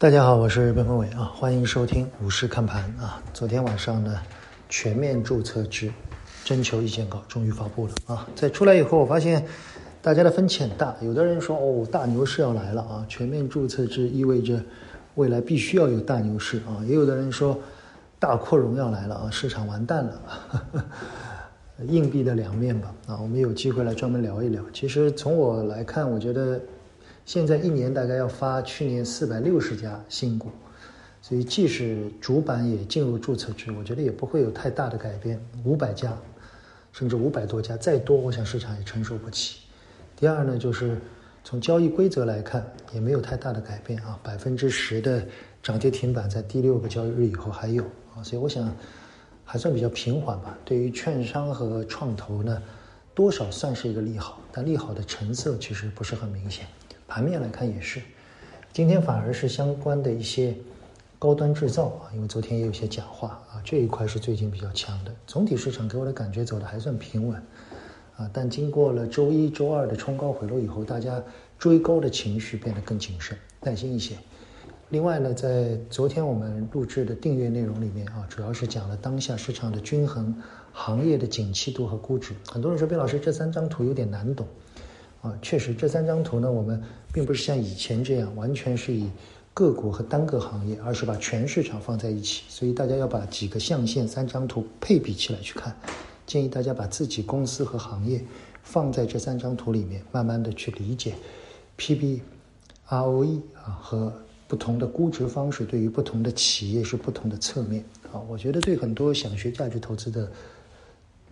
大家好，我是边锋伟啊，欢迎收听股市看盘啊。昨天晚上呢，全面注册制征求意见稿终于发布了啊。在出来以后，我发现大家的分歧很大，有的人说哦，大牛市要来了啊，全面注册制意味着未来必须要有大牛市啊。也有的人说大扩容要来了啊，市场完蛋了。硬币的两面吧啊，我们有机会来专门聊一聊。其实从我来看，我觉得。现在一年大概要发去年四百六十家新股，所以即使主板也进入注册制，我觉得也不会有太大的改变。五百家，甚至五百多家，再多，我想市场也承受不起。第二呢，就是从交易规则来看，也没有太大的改变啊，百分之十的涨跌停板在第六个交易日以后还有啊，所以我想还算比较平缓吧。对于券商和创投呢，多少算是一个利好，但利好的成色其实不是很明显。盘面来看也是，今天反而是相关的一些高端制造啊，因为昨天也有些讲话啊，这一块是最近比较强的。总体市场给我的感觉走的还算平稳啊，但经过了周一周二的冲高回落以后，大家追高的情绪变得更谨慎、耐心一些。另外呢，在昨天我们录制的订阅内容里面啊，主要是讲了当下市场的均衡、行业的景气度和估值。很多人说，毕老师这三张图有点难懂。啊，确实，这三张图呢，我们并不是像以前这样完全是以个股和单个行业，而是把全市场放在一起。所以大家要把几个象限三张图配比起来去看。建议大家把自己公司和行业放在这三张图里面，慢慢的去理解 PB、ROE 啊和不同的估值方式对于不同的企业是不同的侧面。啊，我觉得对很多想学价值投资的。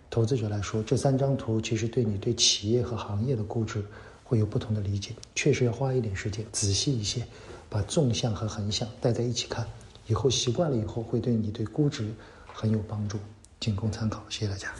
投资者来说，这三张图其实对你对企业和行业的估值会有不同的理解，确实要花一点时间，仔细一些，把纵向和横向带在一起看，以后习惯了以后，会对你对估值很有帮助，仅供参考。谢谢大家。